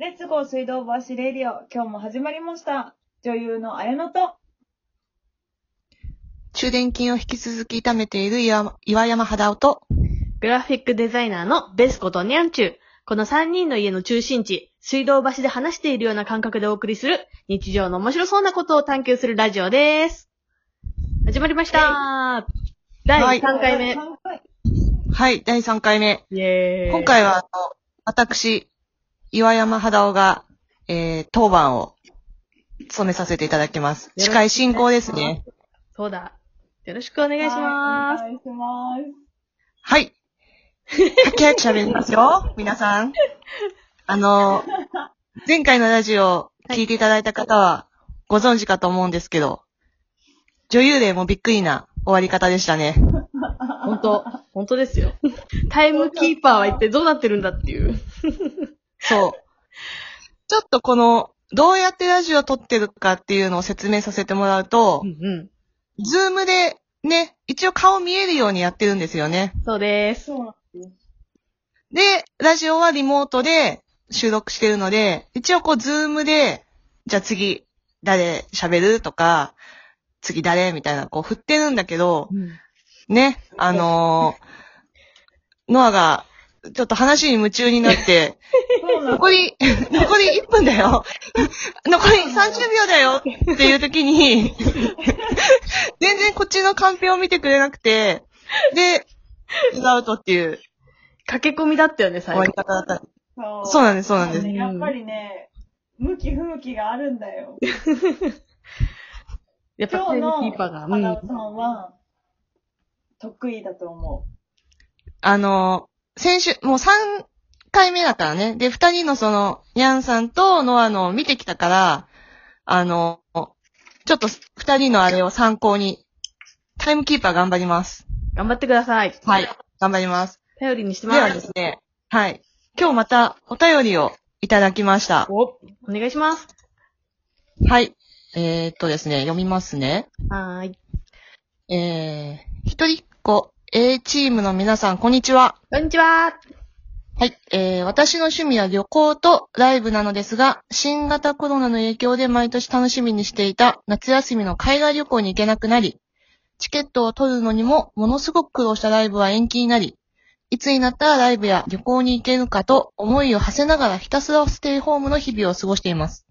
レッツゴー水道橋レディオ、今日も始まりました。女優の綾乃と、中電筋を引き続き痛めている岩岩山肌音と、グラフィックデザイナーのベスコとニャンチュー。この3人の家の中心地、水道橋で話しているような感覚でお送りする、日常の面白そうなことを探求するラジオです。始まりました第3回目。三回はい、第3回目。イェーイ。今回は、あの、私、岩山肌音が、えー、当番を務めさせていただきます。司会進行ですね。そうだ。よろしくお願いします。はいお願いします。はい。はきはき喋りますよ、皆さん。あの、前回のラジオを聞いていただいた方はご存知かと思うんですけど、女優でもびっくりな終わり方でしたね。本当本当ですよ。タイムキーパーは一体どうなってるんだっていう。そう。ちょっとこの、どうやってラジオを録ってるかっていうのを説明させてもらうとう、んうん。ズームでね、一応顔見えるようにやってるんですよね。そうです。でラジオはリモートで収録してるので、一応こうズームで、じゃあ次、誰喋るとか、次誰みたいな、こう振ってるんだけど、ね、あのーノアが、ちょっと話に夢中になって、残り、残り1分だよ。残り30秒だよっていう時に、全然こっちのカンペを見てくれなくて、で、アウトっていう駆け込みだったよね、最後終わり。方だった。そうそうなんです、そうなんです。やっぱりね、向き不向きがあるんだよ。やっぱ今日のキーパーが。うん花尾さんは、得意だと思あのー、先週、もう3回目だからね。で、2人のその、ニャンさんとノアのを見てきたから、あのー、ちょっと2人のあれを参考に、タイムキーパー頑張ります。頑張ってください。はい。頑張ります。頼りにしてではます。ですね、はい。今日またお便りをいただきました。お、お願いします。はい。えー、っとですね、読みますね。はーい。えー、一人っ子 A チームの皆さん、こんにちは。こんにちは。はい。えー、私の趣味は旅行とライブなのですが、新型コロナの影響で毎年楽しみにしていた夏休みの海外旅行に行けなくなり、チケットを取るのにもものすごく苦労したライブは延期になり、いつになったらライブや旅行に行けるかと思いを馳せながらひたすらステイホームの日々を過ごしています。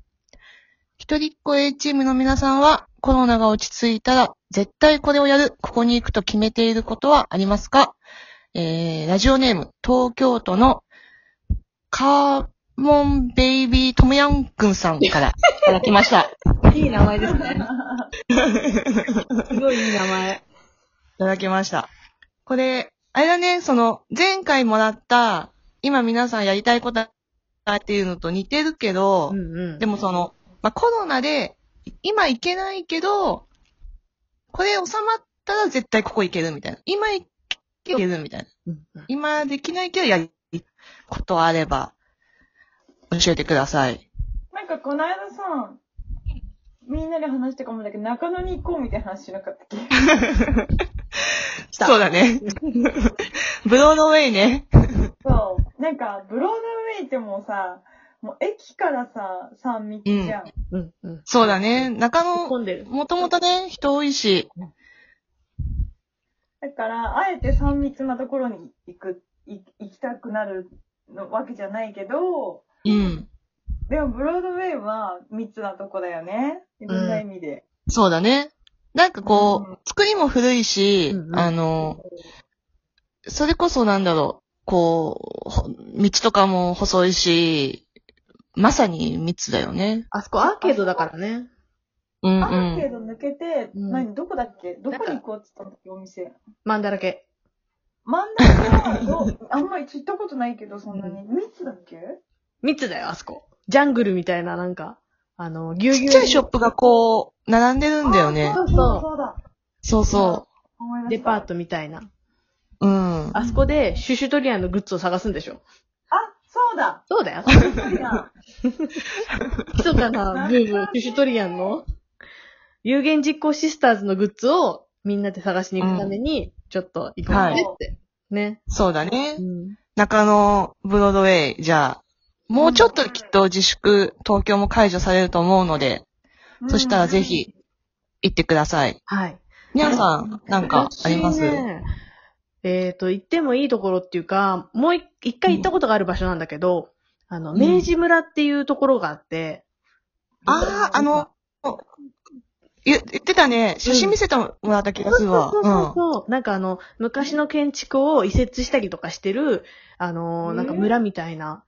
一人っ子 A チームの皆さんはコロナが落ち着いたら絶対これをやる、ここに行くと決めていることはありますか？えー、ラジオネーム、東京都のカーモンベイビートムヤンくんさんからいただきました。い いい名前ですね。すごいいい名前。ただきました。これ、あれだね、その、前回もらった、今皆さんやりたいことっていうのと似てるけど、うんうん。でもその、まあ、コロナで、今行けないけど、これ収まったら絶対ここ行けるみたいな。今行けるみたいな。うんうん今できないけどやりことあれば、教えてください。なんかこの間さ、みんなで話したかもだけど、中野に行こうみたいな話しなかったっけ？そうだね。ブロードウェイね。そう。なんか、ブロードウェイってもうさ、もう駅からさ、3密じゃん。うんうん。そうだね。中野。もともとね、人多いし。だから、あえて3密なところに行く、い行きたくなるのわけじゃないけど、うん。でもブロードウェイは密なとこだよね。いろんな意味で。そうだね。なんかこう、うん作りも古いし、うんうんあの、それこそなんだろう、こう、ほ道とかも細いし、まさに密だよね。あそこアーケードだからね。うんうアーケーん。ド抜けて、うん何、どこだっけ？どこに行こうって言ったんだっけ、お店。マンだらけ。真ん中はどう、あんまり行ったことないけど、そんなに。密だっけ？密だよ、あそこ。ジャングルみたいな、なんか、あの、ぎゅうぎゅう。ちっちゃいショップがこう、並んでるんだよねあ。そうそうそうだ。そうそ思い出したデパートみたいな。う。うん。あそこで、シュシュトリアンのグッズを探すんでしょ。あ、そうだ。そうだよ。そうだ。密かなブーム、シュシュトリアンの、有言実行シスターズのグッズをみんなで探しに行くために、ちょっと行こうねって。ね。そうだねう。ん。中野ブロードウェイ、じゃあ、もうちょっときっと自粛、東京も解除されると思うので、そしたらぜひ行ってください。はい。にゃんさん、なんかあります、私ねえっ、と、行ってもいいところっていうか、もう一一回行ったことがある場所なんだけど、あの、うん明治村っていうところがあって、ああ、あの、言言ってたね。写真見せてもらった気がするわ。そうそうそう。なんかあの、昔の建築を移設したりとかしてる、あのー、なんか村みたいな、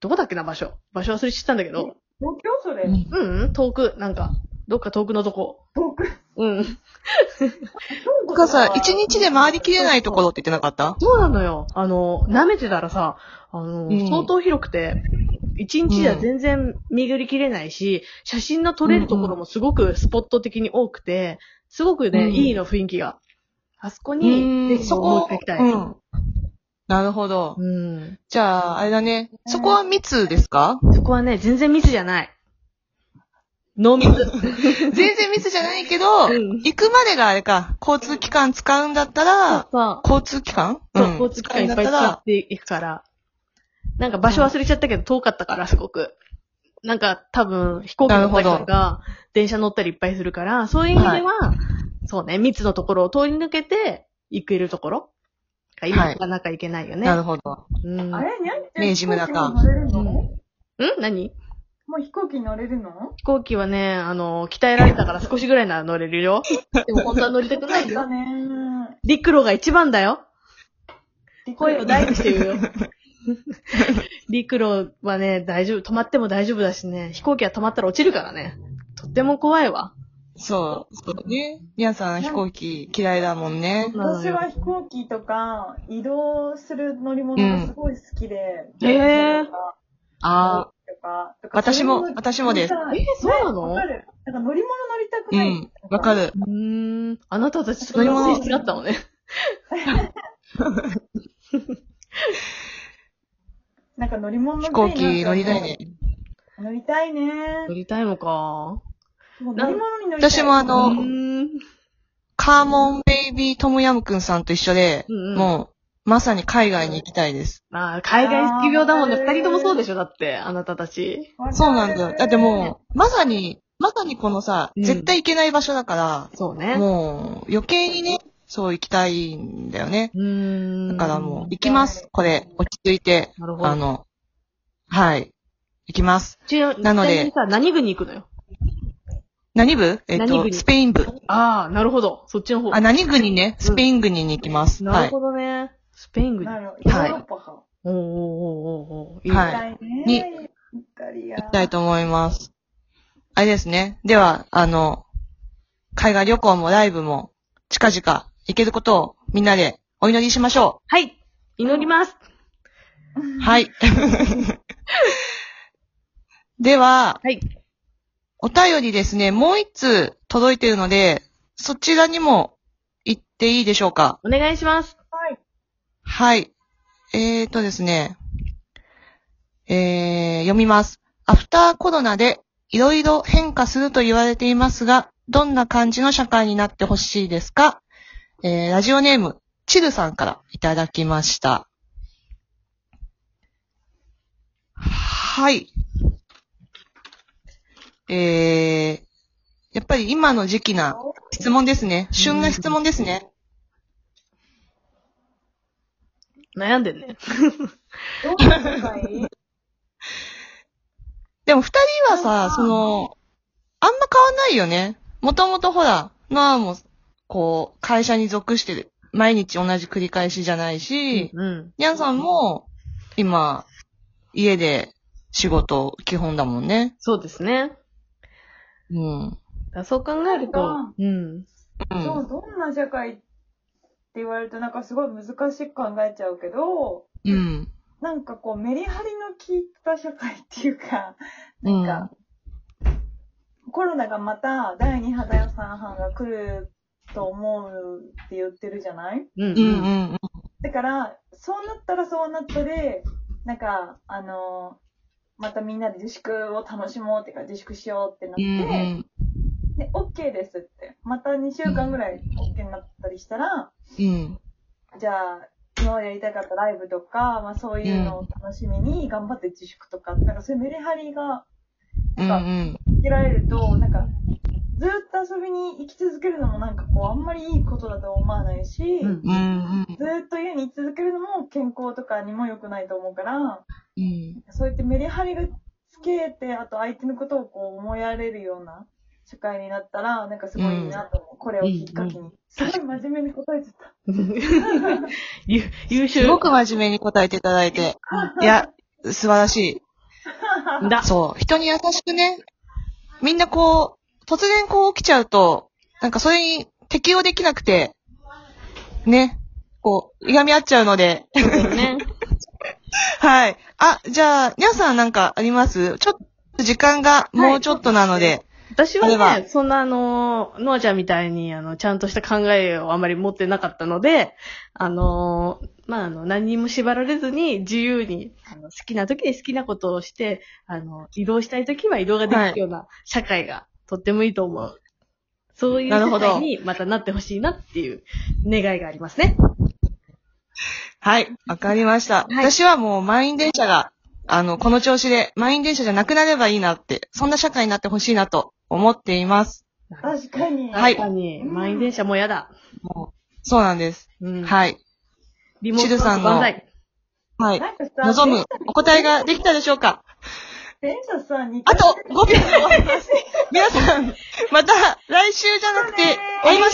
どこだっけな場所。場所忘れちゃったんだけど、東京それ？うん。うん、うん、遠く、なんか、どっか遠くのとこ。遠く。うん。とかさ、一日で回りきれないところって言ってなかった？そうなのよ。あの、舐めてたらさ、あの、うん相当広くて、一日では全然巡りきれないし、写真の撮れるところもすごくスポット的に多くて、すごくね、うんいいの雰囲気が。あそこうに、ぜん、ひそこもう一回行きたい。うん。なるほど。うん。じゃあ、あれだね。そこは密ですか？そこはね、全然ミスじゃない。ノーミス。全然密じゃないけど、うん行くまでがあれか、交通機関使うんだったら、そう交通機関？そう、ん交通機関いっぱい使っていくから。なんか場所忘れちゃったけど遠かったから、すごく。なんか多分飛行機乗ったりとか、電車乗ったりいっぱいするから、そういう意味では、そうね、密のところを通り抜けて行けるところ？が今はいなかなか行けないよね。なるほど。うん。あれ？にゃんちゃん飛行機に乗れるの、うんもん？何？う飛行機に乗れるの？飛行機はね、あの、鍛えられたから少しぐらいなら乗れるよ。でも本当は乗りたくないよ。だね陸路が一番だよ。声を大にして言うよ。ー。陸路はね、大丈夫。止まっても大丈夫だしね。飛行機は止まったら落ちるからね。とっても怖いわ。そう。そうね。にゃんさん飛行機嫌いだもんね。私は飛行機とか移動する乗り物がすごい好きで。うんへーとかあとかとか私も私もですえそうなの？ねわかる。なんか乗り物乗りたくあ。うない。ん。わかる。うーん。あなたたちそういう性質があったのね。なんか乗り物乗り飛行機乗りたいね。。乗りたいね乗。りたいのか。乗り物に乗りたい。私もあうの。カーモンベイビートムヤムくんさんと一緒で、うんうんもう、まさに海外に行きたいです。あー海外好き病だもんね。二人ともそうでしょだって、あなたたち。そうなんだよ。だってもう、まさに、まさにこのさ、うん絶対行けない場所だかそうら、ね。もう、余計にね、そう行きたいんだよね。うーん。だからもう、行きます。これ、落ち着いて。なるほど。あの、はい。行きます。ちななので何軍に行くのよ？何部？えっと、何部に？スペイン部。ああ、なるほど。そっちの方。あ、何部にね、スペイン軍に行きます。はい。なるほどね。スペイン軍。なるほど。ヨはいーロッパか。おーおーおーおーおーはい行きたいね。に。行きたいと思います。あれですね。では、あの、海外旅行もライブも近々行けることをみんなでお祈りしましょはい。祈ります。う。はい。では、はい。お便りですね、もう一通届いているので、そちらにも行っていいでしょうか？お願いします。はい。はい。えーとですね。えー、読みます。アフターコロナでいろいろ変化すると言われていますが、どんな感じの社会になってほしいですか？えー、ラジオネーム、チルさんからいただきました。はい。えー、やっぱり今の時期な質問ですね。旬な質問ですね。悩んでんね。でも二人はさ、その、あんま変わんないよね。もともとほら、まあもう、こう、会社に属してる。毎日同じ繰り返しじゃないし、うん。ニャンさんも、今、家で仕事基本だもんね。そうですね。うん。そう考えるとうん。うん。そう、どんな社会って言われるとなんかすごい難しく考えちゃうけど、うん。なんかこうメリハリの効いた社会っていうか、うん。なんか、コロナがまた第2波第3波が来ると思うって言ってるじゃない？うん。うんうんうん。だから、そうなったらそうなったで、なんか、あの、またみんなで自粛を楽しもうっていうか自粛しようってなって、うんうん。で、OK ですって。また2週間ぐらい OK になったりしたら、うん。じゃあ、のやりたかったライブとか、まあそういうのを楽しみに頑張って自粛とか、なんかそういうメリハリがうんうん。つけられると、なんか、ずっと遊びに行き続けるのもなんかこう、あんまりいいことだと思わないし、うんうんうん。ずっと家に居続けるのも健康とかにも良くないと思うから、うん。そうやってメリハリがつけて、あと相手のことをこう思いやれるような社会になったら、なんかすごいいいなと思う。これをきっかけに。すごい真面目に答えてた。ゆ優秀。すごく真面目に答えていただいて。いや、素晴らしい。だ。そう。人に優しくね。みんなこう、突然こう起きちゃうと、なんかそれに適応できなくて、ね。こう、いがみ合っちゃうので。そうだよね。はい。あ、じゃあ、皆さんなんかあります？ちょっと時間がもうちょっとなので。私はあれはね、そんなあの、ノアちゃんみたいに、あの、ちゃんとした考えをあまり持ってなかったので、あの、まあ、あの、何にも縛られずに自由に、あの、好きな時に好きなことをして、あの、移動したい時は移動ができるような社会がとってもいいと思う。そういう社なるほど会にまたなってほしいなっていう願いがありますね。はい。わかりました。はい私はもう満員電車が、あの、この調子で満員電車じゃなくなればいいなって、そんな社会になってほしいなと思っています。確かに。はい確かに、満員電車も嫌だ。もうそうなんです。うん。はい。リモートシルさんの万歳。はい。望むお答えができたでしょうか？電車さ、2あと5秒。皆さん、また来週じゃなくて、会いましょう